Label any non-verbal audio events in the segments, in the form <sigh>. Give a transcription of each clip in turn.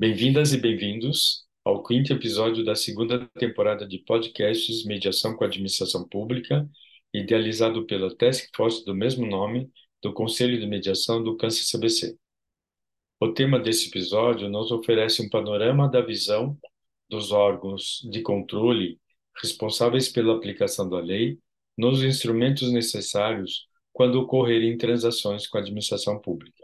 Bem-vindas e bem-vindos ao quinto episódio da segunda temporada de podcasts Mediação com a Administração Pública, idealizado pela Task Force do mesmo nome do Conselho de Mediação do Câncer CBC. O tema desse episódio nos oferece um panorama da visão dos órgãos de controle responsáveis pela aplicação da lei nos instrumentos necessários quando ocorrerem transações com a administração pública.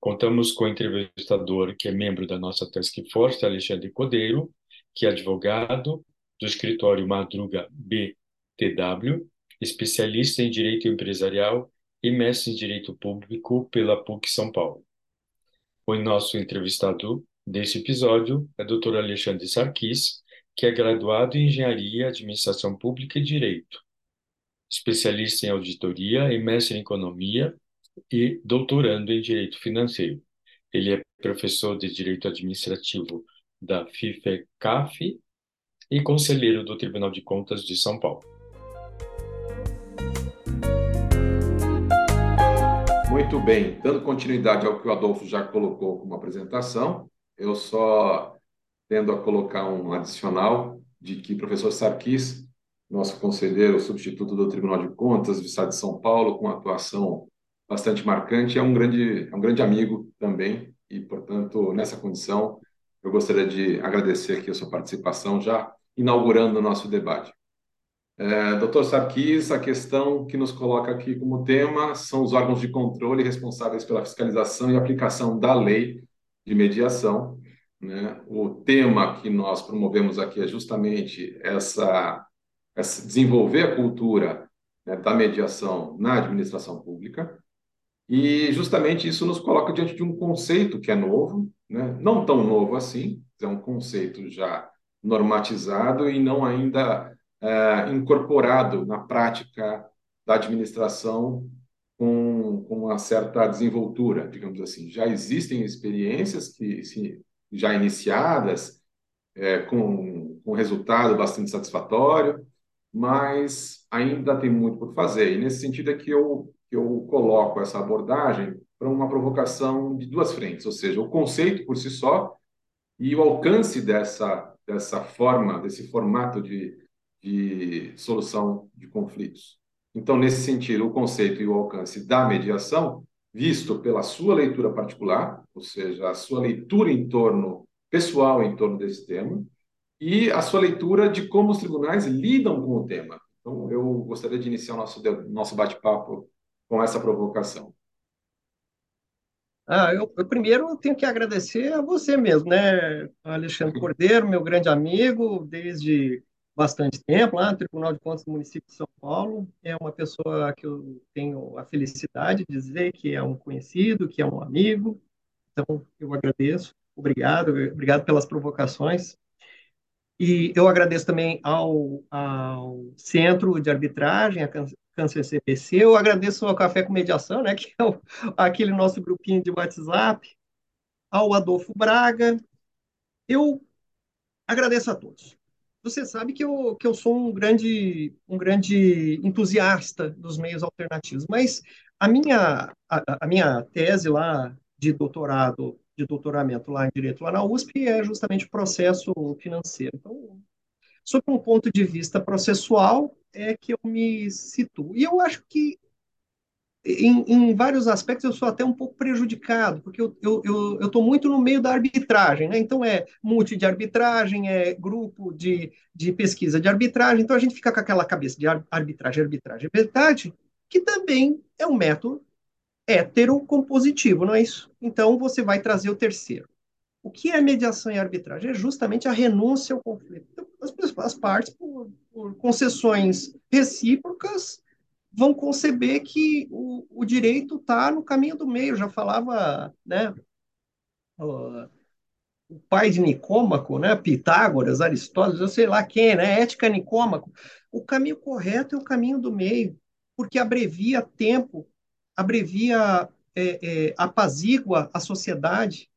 Contamos com o entrevistador que é membro da nossa Task Force, Alexandre Codeiro, que é advogado do escritório Madruga BTW, especialista em direito empresarial e mestre em direito público pela PUC São Paulo. O nosso entrevistado desse episódio é o Dr. Alexandre Sarkis, que é graduado em Engenharia, Administração Pública e Direito, especialista em auditoria e mestre em economia e doutorando em Direito Financeiro. Ele é professor de Direito Administrativo da FIFECAF e conselheiro do Tribunal de Contas de São Paulo. Muito bem, dando continuidade ao que o Adolfo já colocou como apresentação, eu só tendo a colocar um adicional de que o professor Sarkis, nosso conselheiro substituto do Tribunal de Contas do Estado de São Paulo, com atuação bastante marcante, é um grande, é um grande amigo também, e, portanto, nessa condição, eu gostaria de agradecer aqui a sua participação, já inaugurando o nosso debate. É, Doutor Sarkis, a questão que nos coloca aqui como tema são os órgãos de controle responsáveis pela fiscalização e aplicação da lei de mediação. Né? O tema que nós promovemos aqui é justamente essa, essa desenvolver a cultura né, da mediação na administração pública. E justamente isso nos coloca diante de um conceito que é novo, né? não tão novo assim, é um conceito já normatizado e não ainda é, incorporado na prática da administração com, com uma certa desenvoltura, digamos assim. Já existem experiências que se, já iniciadas é, com, com resultado bastante satisfatório, mas ainda tem muito por fazer. E nesse sentido é que eu que eu coloco essa abordagem para uma provocação de duas frentes, ou seja, o conceito por si só e o alcance dessa, dessa forma, desse formato de, de solução de conflitos. Então, nesse sentido, o conceito e o alcance da mediação, visto pela sua leitura particular, ou seja, a sua leitura em torno, pessoal em torno desse tema, e a sua leitura de como os tribunais lidam com o tema. Então, eu gostaria de iniciar nosso, nosso bate-papo com essa provocação? Ah, eu, eu, primeiro tenho que agradecer a você mesmo, né, Alexandre Cordeiro, meu grande amigo, desde bastante tempo, lá no Tribunal de Contas do município de São Paulo. É uma pessoa que eu tenho a felicidade de dizer que é um conhecido, que é um amigo. Então, eu agradeço. Obrigado, obrigado pelas provocações. E eu agradeço também ao, ao Centro de Arbitragem, a Câncer CPC. Eu agradeço ao Café com Mediação, né, <laughs> que é o, aquele nosso grupinho de WhatsApp, ao Adolfo Braga. Eu agradeço a todos. Você sabe que eu, que eu sou um grande, um grande entusiasta dos meios alternativos, mas a minha, a, a minha tese lá de doutorado, de doutoramento lá em Direito lá na USP é justamente o processo financeiro. Então, sob um ponto de vista processual, é que eu me situo. E eu acho que, em, em vários aspectos, eu sou até um pouco prejudicado, porque eu estou eu, eu, muito no meio da arbitragem. Né? Então, é multi de arbitragem, é grupo de, de pesquisa de arbitragem. Então, a gente fica com aquela cabeça de arbitragem, arbitragem, arbitragem, que também é um método heterocompositivo, não é isso? Então, você vai trazer o terceiro. O que é mediação e arbitragem? É justamente a renúncia ao conflito. Então, as, as partes, por, por, concessões recíprocas, vão conceber que o, o direito está no caminho do meio. Já falava, né, o, o pai de Nicômaco, né, Pitágoras, Aristóteles, eu sei lá quem, né, ética Nicômaco. O caminho correto é o caminho do meio, porque abrevia tempo, abrevia, é, é, apazigua a sociedade,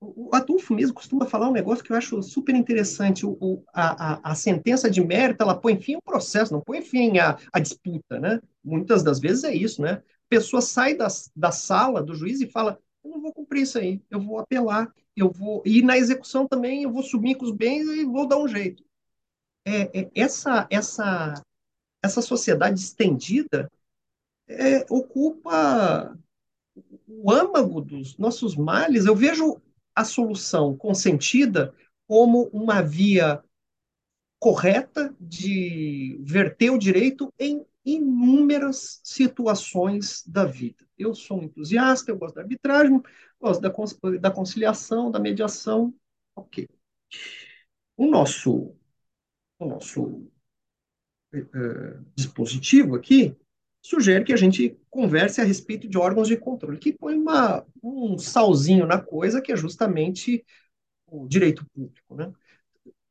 o Adolfo mesmo costuma falar um negócio que eu acho super interessante. O, o a, a, sentença de mérito, ela põe fim ao processo, não põe fim à, à disputa, né? Muitas das vezes é isso, né? A pessoa sai da, da sala do juiz e fala, eu não vou cumprir isso aí, eu vou apelar. eu vou e na execução também eu vou sumir com os bens e vou dar um jeito. É, é essa essa essa sociedade estendida é, ocupa o âmago dos nossos males. Eu vejo a solução consentida como uma via correta de verter o direito em inúmeras situações da vida. Eu sou um entusiasta, eu gosto da arbitragem, gosto da, da conciliação, da mediação. Ok. O nosso, o nosso uh, dispositivo aqui sugere que a gente converse a respeito de órgãos de controle, que põe uma, um salzinho na coisa, que é justamente o direito público. Né?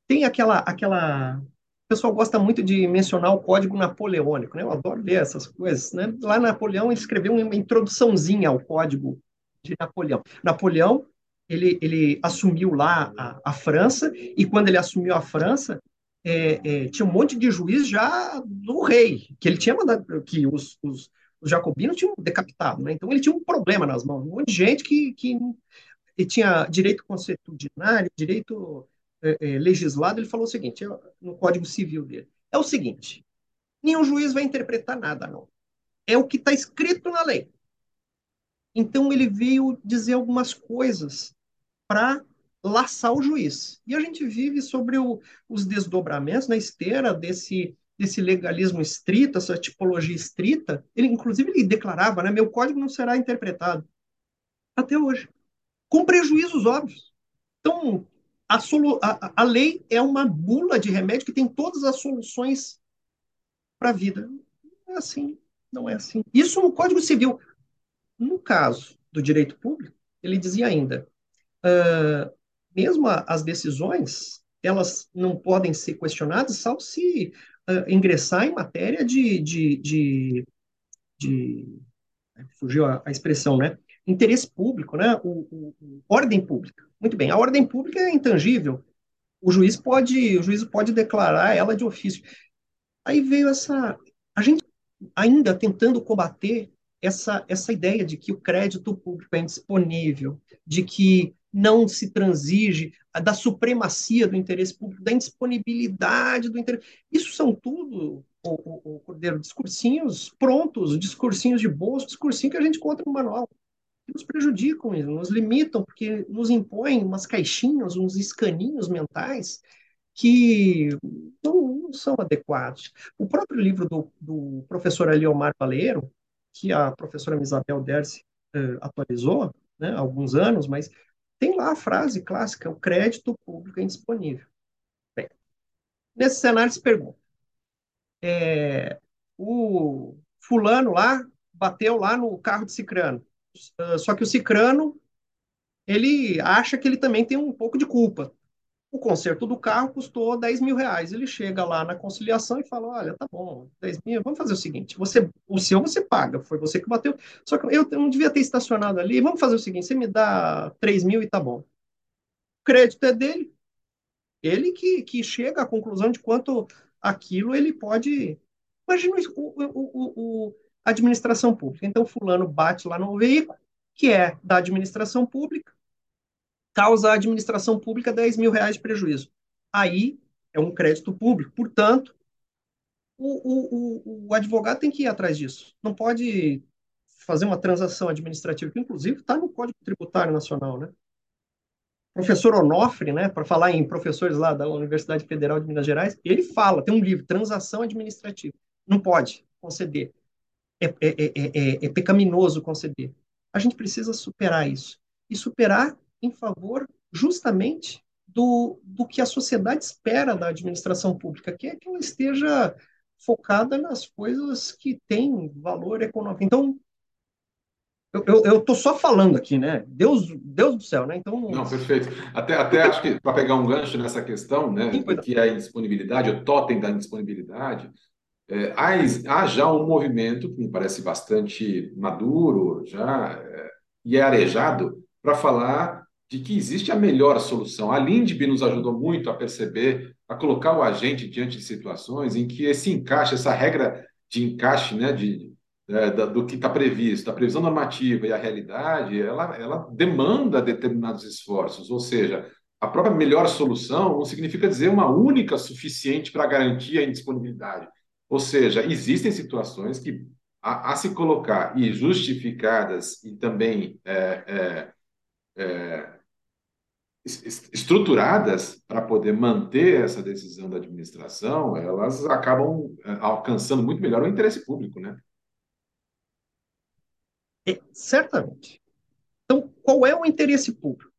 Tem aquela, aquela o pessoal gosta muito de mencionar o Código Napoleônico, né? Eu adoro ler essas coisas, né? Lá Napoleão escreveu uma introduçãozinha ao Código de Napoleão. Napoleão, ele, ele assumiu lá a, a França, e quando ele assumiu a França, é, é, tinha um monte de juiz já do rei, que ele tinha mandado, que os, os, os jacobinos tinham decapitado, né? Então ele tinha um problema nas mãos, um monte de gente que, que tinha direito consuetudinário, direito é, é, legislado, ele falou o seguinte, no Código Civil dele, é o seguinte, nenhum juiz vai interpretar nada, não. É o que está escrito na lei. Então ele veio dizer algumas coisas para laçar o juiz. E a gente vive sobre o, os desdobramentos na esteira desse desse legalismo estrito, essa tipologia estrita. Ele inclusive ele declarava, né, meu código não será interpretado até hoje, com prejuízos óbvios. Então, a, solu, a, a lei é uma bula de remédio que tem todas as soluções para a vida. Não é assim, não é assim. Isso no Código Civil. No caso do direito público, ele dizia ainda, uh, mesmo a, as decisões, elas não podem ser questionadas, salvo se uh, ingressar em matéria de, de, de, de fugiu a, a, expressão, né? Interesse público, né? O, o, o, ordem pública. Muito bem, a ordem pública é intangível. O juiz pode, o juiz pode declarar ela de ofício. Aí veio essa, a gente ainda tentando combater essa essa ideia de que o crédito público é indisponível, de que não se transige da supremacia do interesse público, da indisponibilidade do interesse. Isso são tudo, o, o, o Cordeiro, discursinhos prontos, discursinhos de bolso, discursinho que a gente encontra no manual nos prejudicam, nos limitam, porque nos impõem umas caixinhas, uns escaninhos mentais que não, não são adequados. O próprio livro do, do professor Eliomar Baleiro, que a professora Isabel Dersi eh, atualizou né, há alguns anos, mas tem lá a frase clássica, o crédito público é indisponível. Bem, nesse cenário se pergunta, é, o fulano lá bateu lá no carro de Cicrano, ah, só que o Cicrano, ele acha que ele também tem um pouco de culpa. O conserto do carro custou 10 mil reais. Ele chega lá na conciliação e fala: Olha, tá bom, 10 mil, vamos fazer o seguinte: você, o seu você paga, foi você que bateu. Só que eu não devia ter estacionado ali. Vamos fazer o seguinte: você me dá 3 mil e tá bom. O crédito é dele. Ele que, que chega à conclusão de quanto aquilo ele pode. Imagina o, o, o, administração pública. Então, fulano bate lá no veículo, que é da administração pública, causa a administração pública 10 mil reais de prejuízo. Aí é um crédito público. Portanto, o, o, o, advogado tem que ir atrás disso. Não pode fazer uma transação administrativa, que inclusive está no Código Tributário Nacional, né? Professor Onofre, né, para falar em professores lá da Universidade Federal de Minas Gerais, ele fala, tem um livro, Transação Administrativa. Não pode conceder é, é, é, é, pecaminoso conceder. A gente precisa superar isso. E superar em favor justamente do, do que a sociedade espera da administração pública, que é que ela esteja focada nas coisas que têm valor econômico. Então, eu estou só falando aqui, né? Deus, Deus do céu, né? Então. Não, perfeito. Até, até acho que para pegar um gancho nessa questão, né? Sim, que é a indisponibilidade, o totem da indisponibilidade, é, há, há, já um movimento que me parece bastante maduro já é, e é arejado para falar de que existe a melhor solução. A Lindb nos ajudou muito a perceber, a colocar o agente diante de situações em que esse encaixe, essa regra de encaixe, né, de, é, do que está previsto, a previsão normativa e a realidade, ela, ela demanda determinados esforços, ou seja, a própria melhor solução não significa dizer uma única suficiente para garantir a indisponibilidade. Ou seja, existem situações que, a, a se colocar e justificadas e também é, é, é estruturadas para poder manter essa decisão da administração, elas acabam é, alcançando muito melhor o interesse público, né? É, certamente. Então, qual é o interesse público?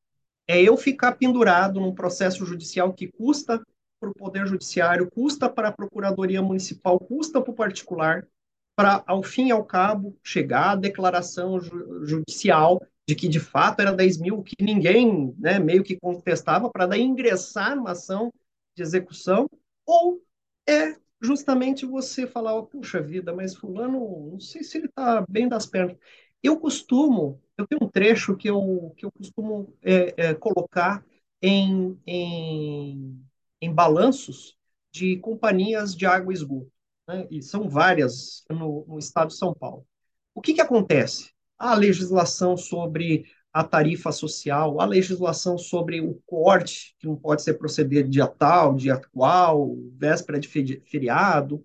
É eu ficar pendurado num processo judicial que custa para o Poder Judiciário, custa para a Procuradoria Municipal, custa para o particular, para, ao fim e ao cabo, chegar à declaração ju judicial de que, de fato, era 10 mil, que ninguém né, meio que contestava, para daí ingressar numa ação de execução, ou é justamente você falar, puxa vida, mas fulano, não sei se ele está bem das pernas. Eu costumo, eu tenho um trecho que eu, que eu costumo é, é, colocar em, em, em balanços de companhias de água e esgoto, né? e são várias no, no estado de São Paulo. O que, que acontece? A legislação sobre a tarifa social, a legislação sobre o corte, que não pode ser proceder dia tal, dia qual, véspera de feriado,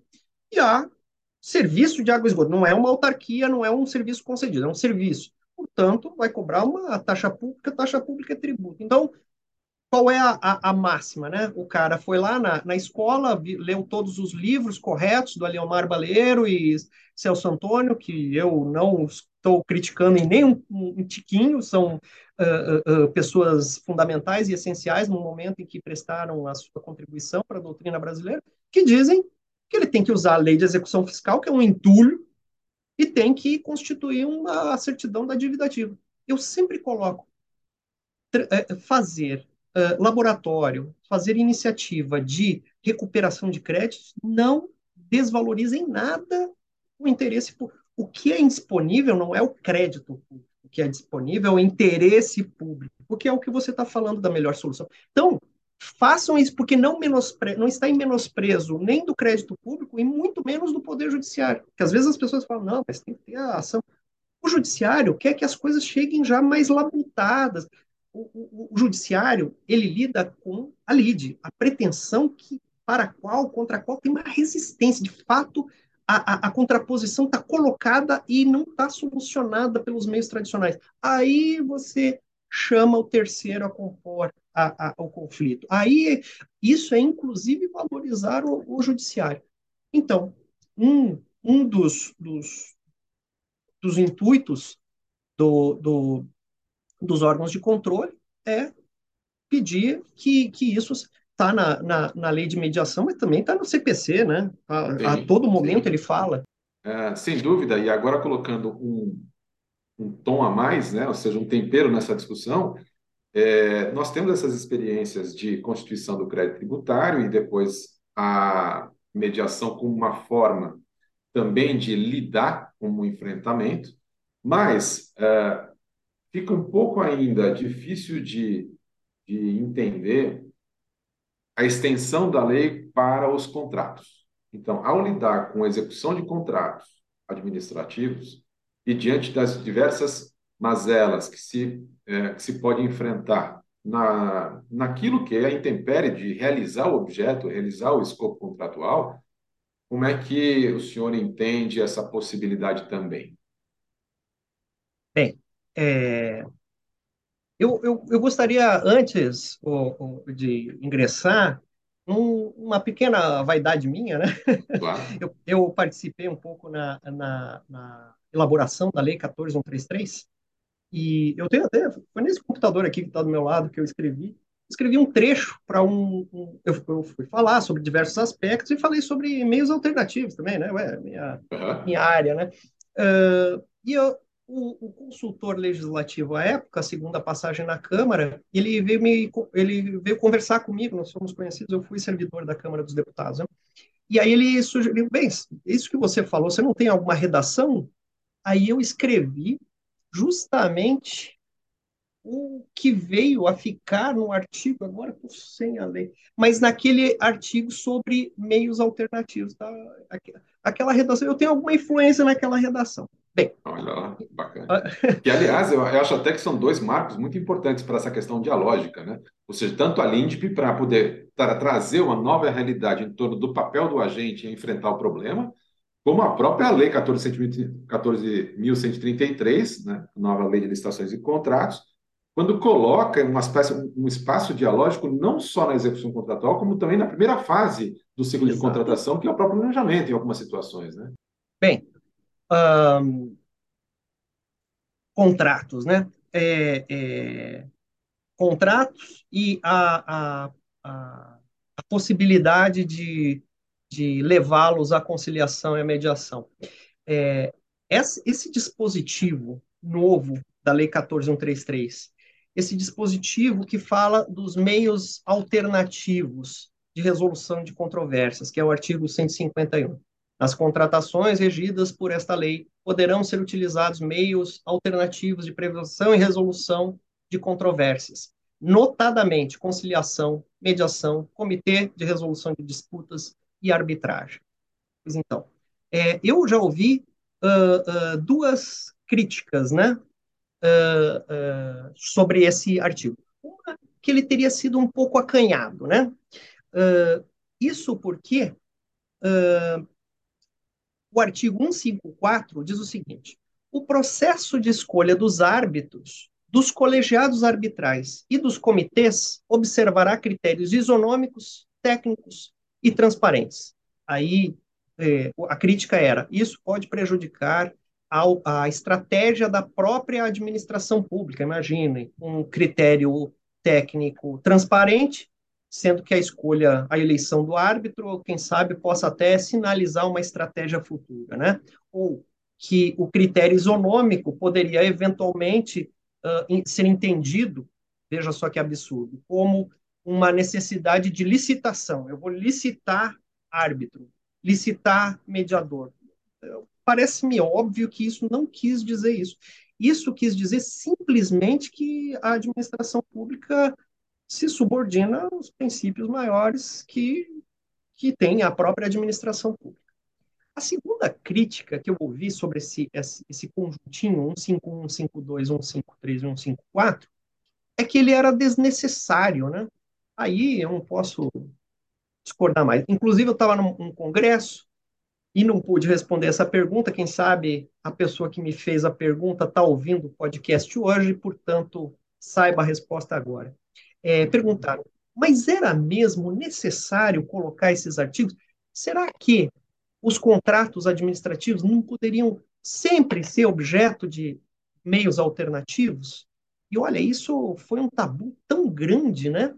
e a serviço de água e esgoto. Não é uma autarquia, não é um serviço concedido, é um serviço. Portanto, vai cobrar uma taxa pública, taxa pública é tributo. Então, qual é a, a, a máxima, né? O cara foi lá na, na escola, vi, leu todos os livros corretos do Aliomar Baleiro e Celso Antônio, que eu não estou criticando em nem um, tiquinho, são uh, uh, pessoas fundamentais e essenciais no momento em que prestaram a sua contribuição para a doutrina brasileira, que dizem que ele tem que usar a lei de execução fiscal, que é um entulho, e tem que constituir uma certidão da dívida ativa. Eu sempre coloco é, fazer uh, laboratório, fazer iniciativa de recuperação de créditos não desvaloriza em nada o interesse público. O que é indisponível não é o crédito público, o que é disponível é o interesse público, porque é o que você está falando da melhor solução. Então, façam isso, porque não, menospre... não está em menosprezo nem do crédito público e muito menos do Poder Judiciário. Porque às vezes as pessoas falam, não, mas tem que ter a ação. O Judiciário quer que as coisas cheguem já mais labutadas. O, o, o Judiciário, ele lida com a lide, a pretensão que, para a qual, contra a qual tem uma resistência. De fato, a, a, a contraposição está colocada e não está solucionada pelos meios tradicionais. Aí você chama o terceiro a compor a, a, o conflito. Aí, isso é inclusive valorizar o, o judiciário. Então, um, um dos, dos, dos intuitos do, do, dos órgãos de controle é pedir que, que isso está na, na, na, lei de mediação, mas também está no CPC, né? A, sim, a todo momento sim. ele fala. É, sem dúvida, e agora colocando um, um tom a mais, né? ou seja, um tempero nessa discussão, é, nós temos essas experiências de constituição do crédito tributário e depois a mediação como uma forma também de lidar com o enfrentamento, mas é, fica um pouco ainda difícil de, de entender a extensão da lei para os contratos. Então, ao lidar com a execução de contratos administrativos e diante das diversas mazelas que se, é, que se pode enfrentar na, naquilo que é a intempérie de realizar o objeto, realizar o escopo contratual, como é que o senhor entende essa possibilidade também? É, eu, eu, eu, gostaria, antes o, o, de ingressar, um, uma pequena vaidade minha, né? Claro. <laughs> Eu, eu, participei um pouco na, na, na elaboração da Lei 14133, e eu tenho até, foi nesse computador aqui que está do meu lado que eu escrevi, escrevi um trecho para um, um eu, eu, fui falar sobre diversos aspectos e falei sobre meios alternativos também, né? Ué, minha, uhum. minha área, né? Uh, e eu, o, o, consultor legislativo à época, segundo a passagem na Câmara, ele veio me, ele veio conversar comigo, nós somos conhecidos, eu fui servidor da Câmara dos Deputados, né? E aí ele sugeriu, bem, isso que você falou, você não tem alguma redação? Aí eu escrevi justamente o que veio a ficar no artigo, agora estou sem a lei, mas naquele artigo sobre meios alternativos. Tá? aquela redação, eu tenho alguma influência naquela redação. Bem. Olha lá, bacana. Ah, <laughs> que, aliás, eu acho até que são dois marcos muito importantes para essa questão dialógica, né? Ou seja, tanto a LINDP para poder para trazer uma nova realidade em torno do papel do agente em enfrentar o problema, como a própria Lei 14.133, né? Nova Lei de Licitações e Contratos, quando coloca uma espécie, um espaço dialógico não só na execução contratual, como também na primeira fase do ciclo Exato. de contratação, que é o próprio planejamento em algumas situações, né? Bem, um, contratos, né? É, é, contratos e a, a, a, a possibilidade de, de levá-los à conciliação e à mediação. É, esse, dispositivo novo da Lei 14133, esse dispositivo que fala dos meios alternativos de resolução de controvérsias, que é o artigo 151. As contratações regidas por esta lei poderão ser utilizados meios alternativos de prevenção e resolução de controvérsias, notadamente conciliação, mediação, comitê de resolução de disputas e arbitragem. Pois então, é, eu já ouvi uh, uh, duas críticas, né, uh, sobre esse artigo. Uma, que ele teria sido um pouco acanhado, né? isso porque o artigo 154 diz o seguinte: o processo de escolha dos árbitros, dos colegiados arbitrais e dos comitês observará critérios isonômicos, técnicos e transparentes. Aí é, a crítica era: isso pode prejudicar a, estratégia da própria administração pública. Imaginem um critério técnico transparente sendo que a escolha, a eleição do árbitro, quem sabe, possa até sinalizar uma estratégia futura, né? Ou que o critério isonômico poderia eventualmente uh, ser entendido, veja só que absurdo, como uma necessidade de licitação. Eu vou licitar árbitro, licitar mediador. Parece-me óbvio que isso não quis dizer isso. Isso quis dizer simplesmente que a administração pública se subordina aos princípios maiores que, que tem a própria administração pública. A segunda crítica que eu ouvi sobre esse, esse, esse conjuntinho 151, 152, 153 e 154 é que ele era desnecessário, né? Aí eu não posso discordar mais. Inclusive, eu estava num, num congresso e não pude responder essa pergunta. Quem sabe a pessoa que me fez a pergunta está ouvindo o podcast hoje, portanto, saiba a resposta agora é, perguntaram, mas era mesmo necessário colocar esses artigos? Será que os contratos administrativos não poderiam sempre ser objeto de meios alternativos? E olha, isso foi um tabu tão grande, né?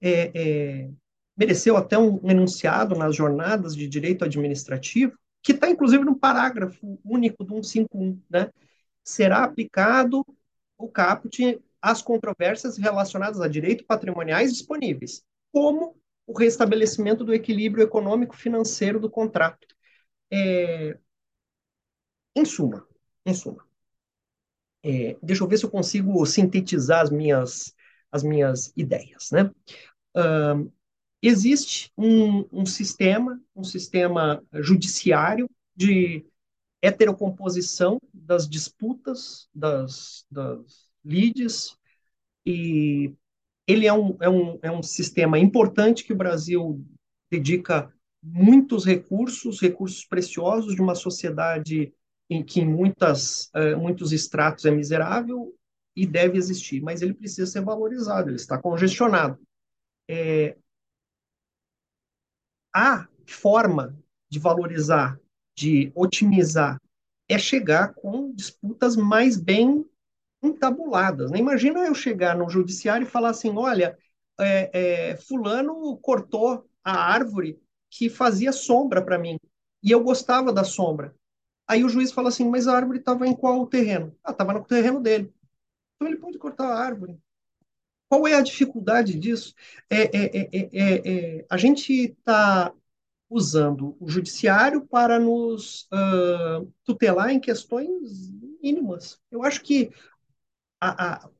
É, é, mereceu até um enunciado nas jornadas de direito administrativo, que está inclusive no parágrafo único do 151, né? Será aplicado o caput as controvérsias relacionadas a direitos patrimoniais disponíveis, como o restabelecimento do equilíbrio econômico-financeiro do contrato. É, em suma, em suma, é, deixa eu ver se eu consigo sintetizar as minhas, as minhas ideias, né? Existe um, um, sistema, um sistema judiciário de heterocomposição das disputas, das, das lides, e ele é um, é, um, é um sistema importante que o Brasil dedica muitos recursos, recursos preciosos de uma sociedade em que muitas, uh, muitos estratos é miserável e deve existir, mas ele precisa ser valorizado, ele está congestionado. É, a forma de valorizar, de otimizar, é chegar com disputas mais bem entabuladas. Né? Imagina eu chegar no judiciário e falar assim: olha, é, é, Fulano cortou a árvore que fazia sombra para mim e eu gostava da sombra. Aí o juiz fala assim: mas a árvore estava em qual terreno? Ah, estava no terreno dele. Então ele pode cortar a árvore. Qual é a dificuldade disso? É, é, é, a gente está usando o judiciário para nos uh, tutelar em questões mínimas. Eu acho que a,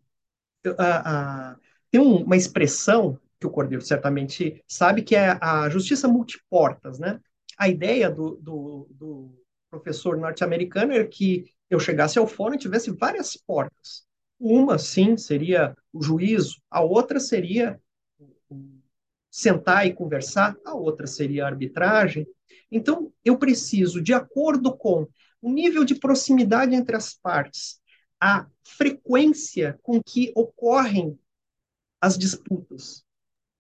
a, tem uma expressão que o Cordeiro certamente sabe, que é a justiça multiportas, né? a ideia do, do, do professor norte-americano era que eu chegasse ao fórum e tivesse várias portas. Uma, sim, seria o juízo, a outra seria sentar e conversar, a outra seria a arbitragem. Então, eu preciso, de acordo com o nível de proximidade entre as partes, a frequência com que ocorrem as disputas,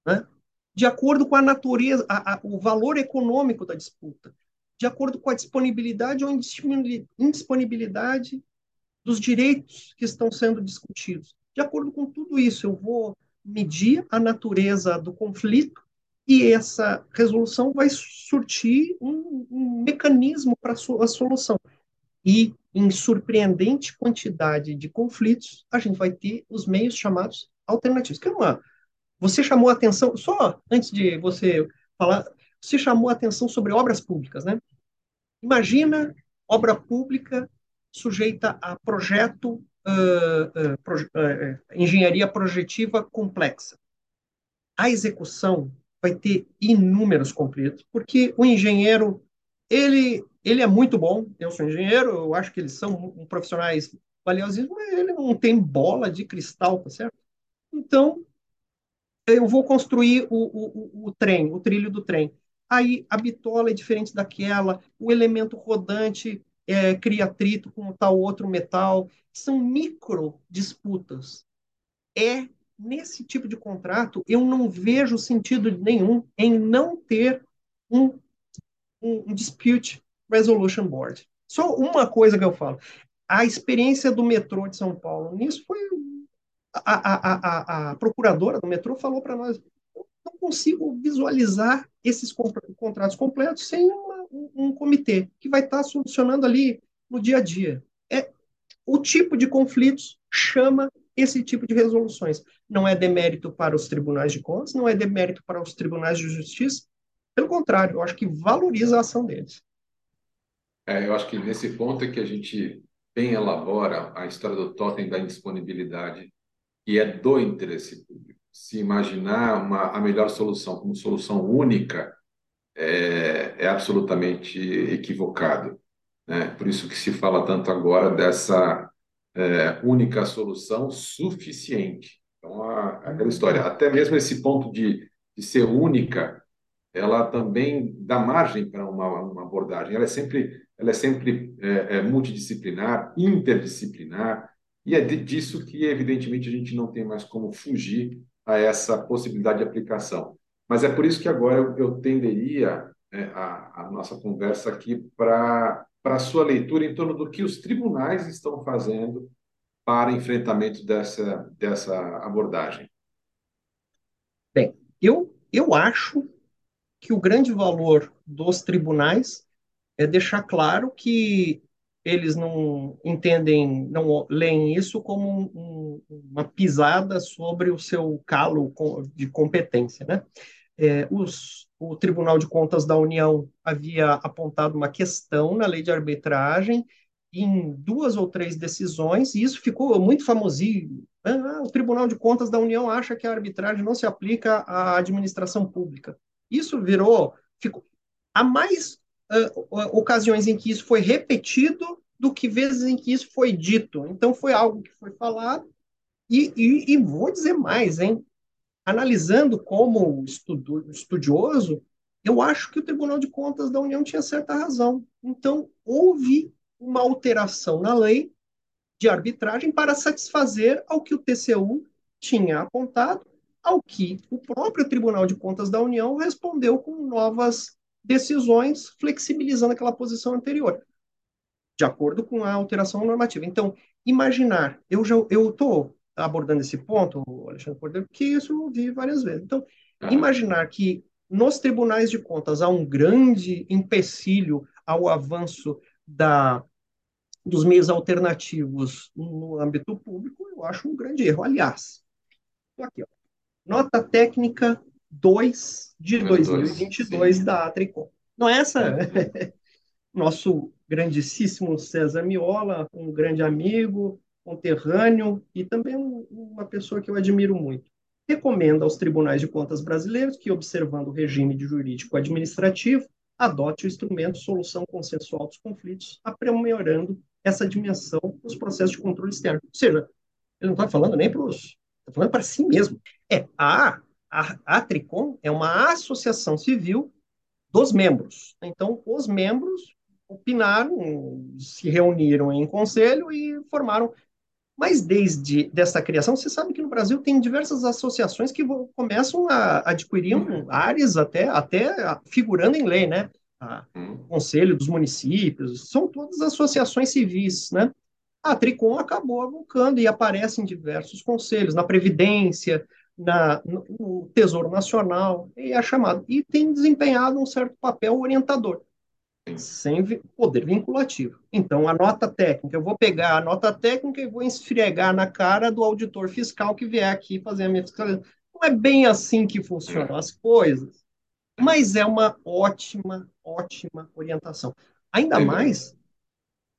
né? de acordo com a natureza, a, a, o valor econômico da disputa, de acordo com a disponibilidade ou indisponibilidade dos direitos que estão sendo discutidos. De acordo com tudo isso, eu vou medir a natureza do conflito e essa resolução vai surtir um, um mecanismo para a solução. E, em surpreendente quantidade de conflitos, a gente vai ter os meios chamados alternativos. Que é uma, você chamou a atenção, só antes de você falar, você chamou a atenção sobre obras públicas, né? Imagina obra pública sujeita a projeto, uh, uh, proje uh, engenharia projetiva complexa. A execução vai ter inúmeros conflitos, porque o engenheiro, ele, ele é muito bom, eu sou engenheiro, eu acho que eles são profissionais valiosos, mas ele não tem bola de cristal, tá certo? Então, eu vou construir o, o, o, o trem, o trilho do trem. Aí a bitola é diferente daquela, o elemento rodante é, cria atrito com tal outro metal. São micro disputas. É nesse tipo de contrato eu não vejo sentido nenhum em não ter um, um, dispute resolution board. Só uma coisa que eu falo. A experiência do metrô de São Paulo nisso foi a, a, a, a procuradora do metrô falou para nós: não consigo visualizar esses contratos completos sem uma, um, um, comitê que vai estar tá solucionando ali no dia a dia. É o tipo de conflitos chama esse tipo de resoluções. Não é demérito para os tribunais de contas, não é demérito para os tribunais de justiça. Pelo contrário, eu acho que valoriza a ação deles. É, eu acho que nesse ponto é que a gente bem elabora a história do totem da indisponibilidade e é do interesse público. Se imaginar uma, a melhor solução como solução única é, é absolutamente equivocado. Né? Por isso que se fala tanto agora dessa é, única solução suficiente. Então, a, aquela história, até mesmo esse ponto de, de ser única, ela também dá margem para uma, uma abordagem. Ela é sempre, ela é sempre é, é multidisciplinar, interdisciplinar, e é disso que, evidentemente, a gente não tem mais como fugir a essa possibilidade de aplicação. Mas é por isso que agora eu, eu tenderia é, a, a, nossa conversa aqui para a sua leitura em torno do que os tribunais estão fazendo para enfrentamento dessa, dessa abordagem. Bem, eu, eu acho que o grande valor dos tribunais é deixar claro que eles não entendem, não leem isso como um, uma pisada sobre o seu calo de competência, né? É, os, o Tribunal de Contas da União havia apontado uma questão na lei de arbitragem em duas ou três decisões, e isso ficou muito famosinho. Ah, o Tribunal de Contas da União acha que a arbitragem não se aplica à administração pública. Isso virou, ficou, há mais uh, ocasiões em que isso foi repetido do que vezes em que isso foi dito. Então, foi algo que foi falado, e, e, e vou dizer mais, hein? Analisando como estudo, estudioso, eu acho que o Tribunal de Contas da União tinha certa razão. Então, houve uma alteração na lei de arbitragem para satisfazer ao que o TCU tinha apontado, ao que o próprio Tribunal de Contas da União respondeu com novas decisões flexibilizando aquela posição anterior, de acordo com a alteração normativa. Então, imaginar, eu já eu estou abordando esse ponto, Alexandre Cordeiro, porque isso eu vi várias vezes. Então, imaginar que nos tribunais de contas há um grande empecilho ao avanço da, dos meios alternativos no âmbito público, eu acho um grande erro. Aliás, aqui, ó, nota técnica 2 de 2022 sim. da Atricom. Não é essa? É. <laughs> Nosso grandíssimo César Miola, um grande amigo, conterrâneo e também uma pessoa que eu admiro muito. Recomenda aos tribunais de contas brasileiros que, observando o regime de jurídico administrativo, adote o instrumento solução consensual dos conflitos, aprimorando essa dimensão nos processos de controle externo. Ou seja, ele não está falando nem para os. Está falando para si mesmo. É, a, a, a Tricom é uma associação civil dos membros. Então, os membros opinaram, se reuniram em conselho e formaram. Mas desde dessa criação, você sabe que no Brasil tem diversas associações que começam a adquirir áreas até, até figurando em lei, né? A, uhum. Conselho dos municípios, são todas associações civis, né? A Tricom acabou avulcando e aparece em diversos conselhos, na Previdência, na, no Tesouro Nacional, e é chamado. E tem desempenhado um certo papel orientador, sem poder vinculativo. Então, a nota técnica, eu vou pegar a nota técnica e vou esfregar na cara do auditor fiscal que vier aqui fazer a minha fiscalização. Não é bem assim que funcionam as coisas, mas é uma ótima, ótima orientação. Ainda mais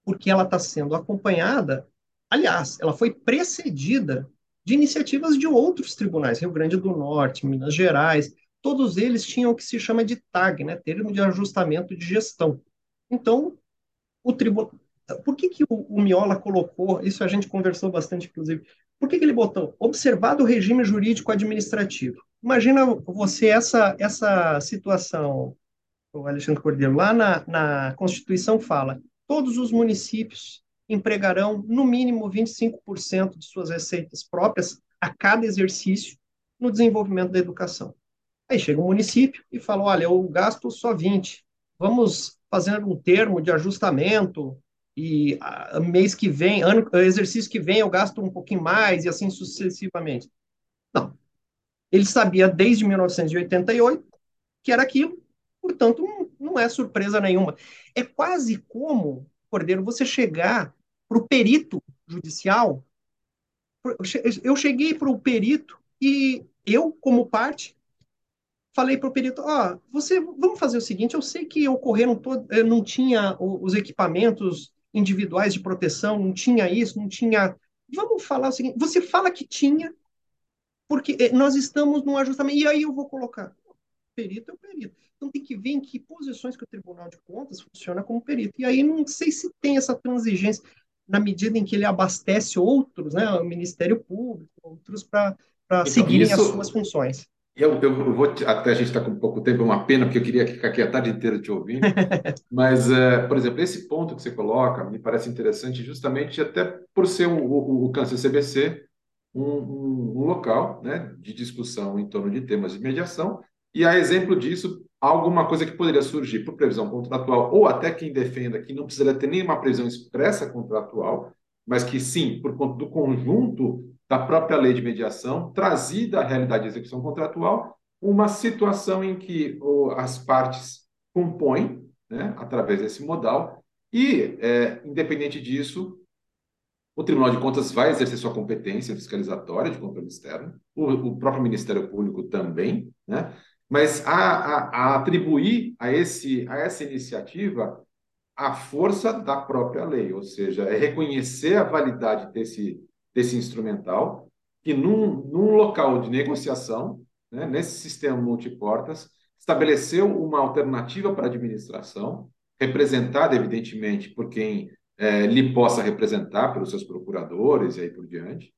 porque ela está sendo acompanhada, aliás, ela foi precedida de iniciativas de outros tribunais, Rio Grande do Norte, Minas Gerais, todos eles tinham o que se chama de TAG, né, termo de ajustamento de gestão. Então, o tribunal. Por que, que o, o, Miola colocou, isso a gente conversou bastante, inclusive, por que, que ele botou observado o regime jurídico administrativo? Imagina você essa, essa situação, o Alexandre Cordeiro, lá na, na Constituição fala, todos os municípios empregarão no mínimo 25% de suas receitas próprias a cada exercício no desenvolvimento da educação. Aí chega o município e fala: olha, eu gasto só 20, vamos fazer um termo de ajustamento e a, mês que vem, ano, exercício que vem eu gasto um pouquinho mais e assim sucessivamente. Não. Ele sabia desde 1988 que era aquilo, portanto, não, não é surpresa nenhuma. É quase como, Cordeiro, você chegar para o perito judicial. Eu cheguei para o perito e eu, como parte, falei para o perito: ó, oh, você, vamos fazer o seguinte, eu sei que ocorreram todo, eh, não tinha os equipamentos individuais de proteção, não tinha isso, não tinha. Vamos falar o seguinte: você fala que tinha, porque eh, nós estamos num ajustamento, e aí eu vou colocar. perito é o perito. Então tem que ver em que posições que o Tribunal de Contas funciona como perito. E aí não sei se tem essa transigência na medida em que ele abastece outros, né, o Ministério Público, outros para então, seguirem isso, as suas funções. Eu, eu vou te, até a gente está com pouco tempo, é uma pena, porque eu queria ficar aqui a tarde inteira te ouvindo. <laughs> Mas, uh, por exemplo, esse ponto que você coloca me parece interessante, justamente até por ser o, o, o Câncer CBC um, um, um, local né, de discussão em torno de temas de mediação, e a exemplo disso, alguma coisa que poderia surgir por previsão contratual, ou até quem defenda que não precisaria ter nenhuma previsão expressa contratual, mas que sim, por conta do conjunto da própria lei de mediação, trazida à realidade de execução contratual, uma situação em que as partes compõem, né, através desse modal, e, é, independente disso, o Tribunal de Contas vai exercer sua competência fiscalizatória de controle externo, o, o próprio Ministério Público também, né? Mas a, a, a atribuir a, esse, a essa iniciativa a força da própria lei, ou seja, é reconhecer a validade desse, desse instrumental, que num, num local de negociação, né, nesse sistema multiportas, estabeleceu uma alternativa para a administração, representada, evidentemente, por quem é, lhe possa representar, pelos seus procuradores e aí por diante,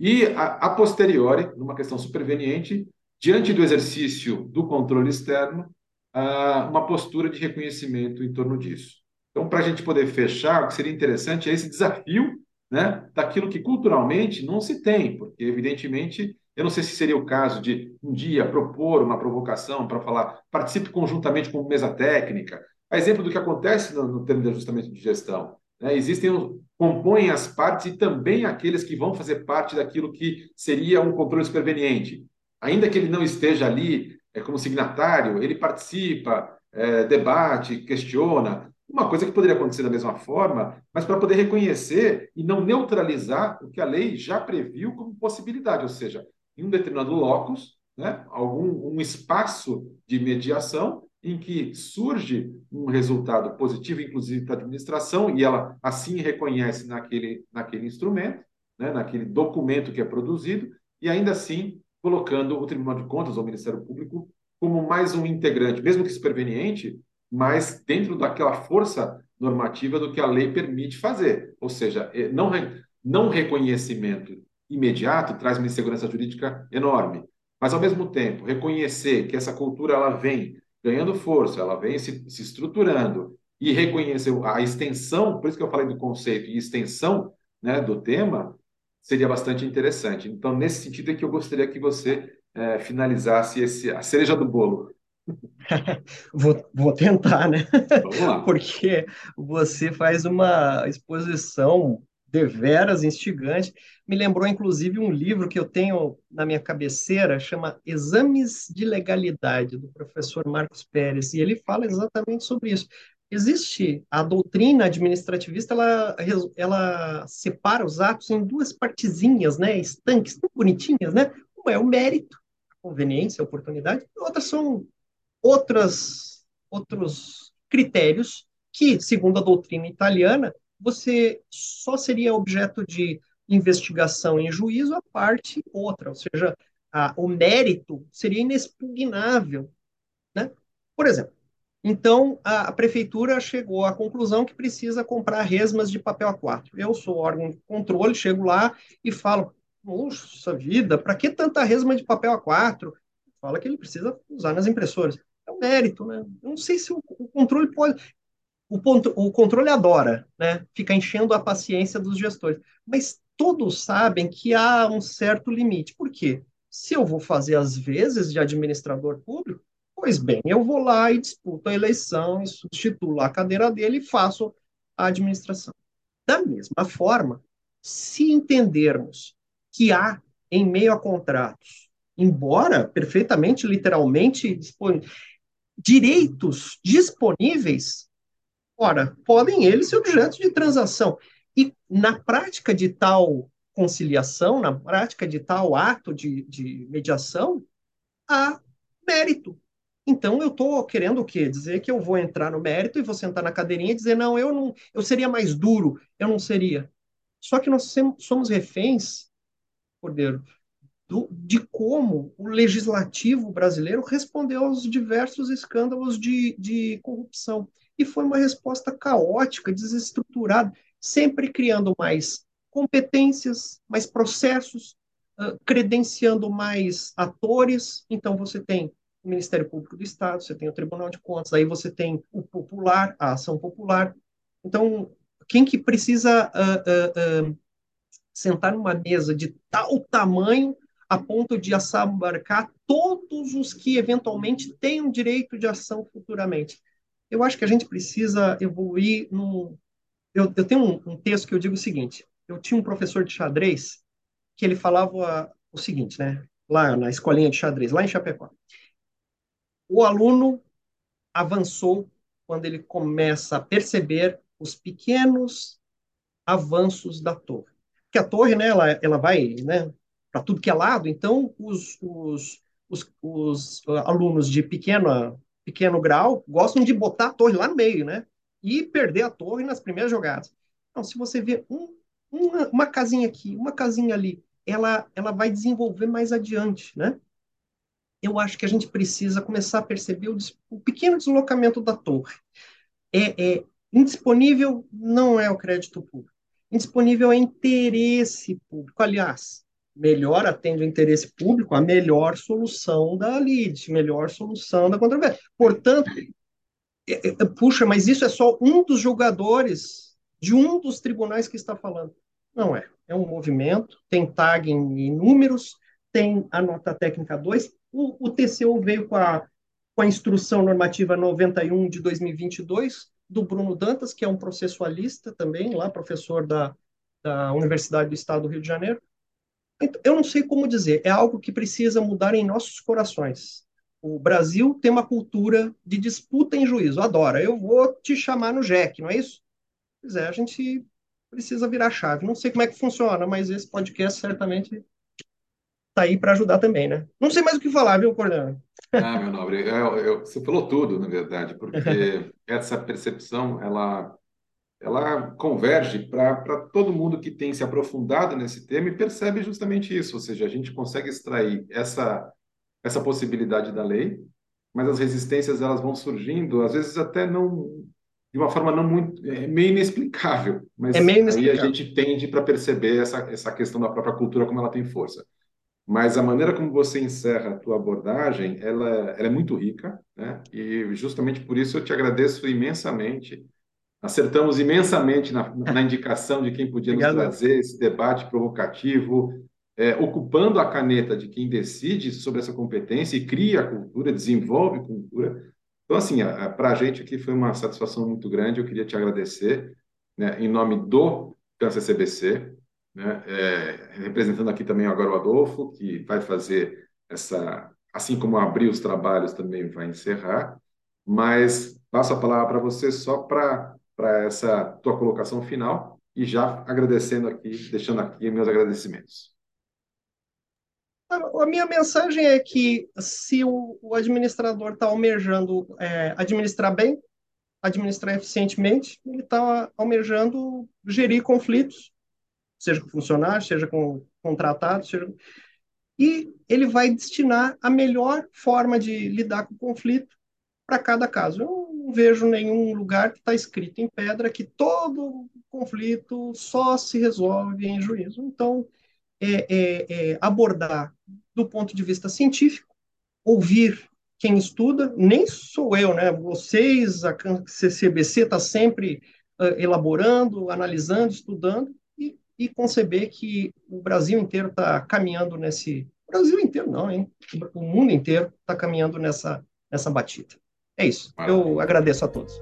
e, a, a posteriori, numa questão superveniente, diante do exercício do controle externo, uma postura de reconhecimento em torno disso. Então, para a gente poder fechar, o que seria interessante é esse desafio né, daquilo que culturalmente não se tem, porque, evidentemente, eu não sei se seria o caso de um dia propor uma provocação para falar, participe conjuntamente com mesa técnica, a exemplo do que acontece no, no termo de ajustamento de gestão. Né? Existem, compõem as partes e também aqueles que vão fazer parte daquilo que seria um controle superveniente ainda que ele não esteja ali é, como signatário, ele participa, é, debate, questiona. Uma coisa que poderia acontecer da mesma forma, mas para poder reconhecer e não neutralizar o que a lei já previu como possibilidade, ou seja, em um determinado locus, né, algum um espaço de mediação em que surge um resultado positivo, inclusive para a administração, e ela assim reconhece naquele, naquele instrumento, né, naquele documento que é produzido, e ainda assim colocando o Tribunal de Contas ou o Ministério Público como mais um integrante, mesmo que superveniente, mas dentro daquela força normativa do que a lei permite fazer. Ou seja, é, não, não reconhecimento imediato traz uma insegurança jurídica enorme. Mas, ao mesmo tempo, reconhecer que essa cultura ela vem ganhando força, ela vem se, se estruturando e reconhecer a extensão, por isso que eu falei do conceito e extensão né, do tema, seria bastante interessante. Então, nesse sentido é que eu gostaria que você é, finalizasse esse, a cereja do bolo. <laughs> vou, vou tentar, né? Vamos lá. <laughs> Porque você faz uma exposição deveras instigante. Me lembrou, inclusive, um livro que eu tenho na minha cabeceira, chama Exames de Legalidade, do professor Marcos Pérez, e ele fala exatamente sobre isso. Existe a doutrina administrativista, ela, ela separa os atos em duas partezinhas, né, estanques, tão bonitinhas, né? Uma é o mérito, a conveniência, a oportunidade, e outras são outras, outros critérios que, segundo a doutrina italiana, você só seria objeto de investigação em juízo a parte outra, ou seja, a, o mérito seria inexpugnável. Né? Por exemplo, então a, a, prefeitura chegou à conclusão que precisa comprar resmas de papel A4. Eu sou órgão de controle, chego lá e falo: Puxa vida, para que tanta resma de papel A4? Fala que ele precisa usar nas impressoras. É um mérito, né? Eu não sei se o, o controle pode o, o controle adora, né? Fica enchendo a paciência dos gestores. Mas todos sabem que há um certo limite. Por quê? Se eu vou fazer as vezes de administrador público, pois bem, eu vou lá e disputo a eleição e substituo a cadeira dele e faço a administração. Da mesma forma, se entendermos que há, em meio a contratos, embora perfeitamente, literalmente, direitos disponíveis Ora, podem eles ser objetos de transação. E na prática de tal conciliação, na prática de tal ato de, de mediação, há mérito. Então eu estou querendo o quê? Dizer que eu vou entrar no mérito e vou sentar na cadeirinha e dizer, não, eu não, eu seria mais duro, eu não seria. Só que nós somos reféns, Cordeiro, do, de como o legislativo brasileiro respondeu aos diversos escândalos de, de corrupção e foi uma resposta caótica, desestruturada, sempre criando mais competências, mais processos, credenciando mais atores. Então, você tem Ministério Público do Estado, você tem o Tribunal de Contas, aí você tem o popular, a ação popular. Então, quem que precisa uh, uh, sentar numa mesa de tal tamanho a ponto de assambarcar todos os que eventualmente tenham direito de ação futuramente? eu acho que a gente precisa evoluir no. Eu, eu tenho um, um, texto que eu digo o seguinte: eu tinha um professor de xadrez que ele falava o seguinte, né? Lá na escolinha de xadrez, lá em Chapecó. O aluno avançou quando ele começa a perceber os pequenos avanços da torre. Porque a torre, né, ela, ela vai né, para tudo que é lado, então os, os, os, os alunos de pequena pequeno grau, gostam de botar a torre lá no meio, né? E perder a torre nas primeiras jogadas. Então, se você vê um, uma, uma casinha aqui, uma casinha ali, ela, ela vai desenvolver mais adiante, né? Eu acho que a gente precisa começar a perceber o, o pequeno deslocamento da torre. É, é, indisponível não é o crédito público. Indisponível é interesse público. Aliás, melhor atende o interesse público, a melhor solução da lide, melhor solução da controvérsia. Portanto, é, é, puxa, mas isso é só um dos julgadores de um dos tribunais que está falando. Não é. É um movimento, tem tag em números, tem a nota técnica 2. O, o TCU veio com a, com a instrução normativa 91 de 2022, do Bruno Dantas, que é um processualista também, lá, professor da, da Universidade do Estado do Rio de Janeiro, então, eu não sei como dizer, é algo que precisa mudar em nossos corações. O Brasil tem uma cultura de disputa em juízo, adora. Eu vou te chamar no Jack, não é isso? Pois é, a gente precisa virar chave. Não sei como é que funciona, mas esse podcast certamente está aí para ajudar também, né? Não sei mais o que falar, viu, Cordano? Ah, meu nobre, eu, eu, você falou tudo, na verdade, porque <laughs> essa percepção, ela ela converge para todo mundo que tem se aprofundado nesse tema e percebe justamente isso, ou seja, a gente consegue extrair essa, essa possibilidade da lei, mas as resistências elas vão surgindo, às vezes até não de uma forma não muito é meio inexplicável, mas é meio inexplicável. aí a gente tende para perceber essa essa questão da própria cultura como ela tem força. Mas a maneira como você encerra a tua abordagem, ela, ela é muito rica, né? E justamente por isso eu te agradeço imensamente. Acertamos imensamente na, na indicação de quem podia Obrigado. nos trazer esse debate provocativo, é, ocupando a caneta de quem decide sobre essa competência e cria a cultura, desenvolve cultura. Então, assim, para a gente aqui foi uma satisfação muito grande. Eu queria te agradecer, né, em nome do CBC, né, é, representando aqui também agora o Adolfo, que vai fazer essa, assim como abrir os trabalhos, também vai encerrar. Mas passo a palavra para você só para essa tua colocação final e já agradecendo aqui, deixando aqui meus agradecimentos. A minha mensagem é que se o, o administrador está almejando é, administrar bem, administrar eficientemente, ele está almejando gerir conflitos, seja com funcionários, seja com contratados, seja... e ele vai destinar a melhor forma de lidar com o conflito para cada caso. Eu não vejo nenhum lugar que está escrito em pedra que todo conflito só se resolve em juízo. Então, é, é, é abordar do ponto de vista científico, ouvir quem estuda, nem sou eu, né? Vocês, a CCBC está sempre uh, elaborando, analisando, estudando e, conceber que o Brasil inteiro está caminhando nesse. Brasil inteiro não, hein? O mundo inteiro está caminhando nessa, nessa batida. É isso. Eu agradeço a todos.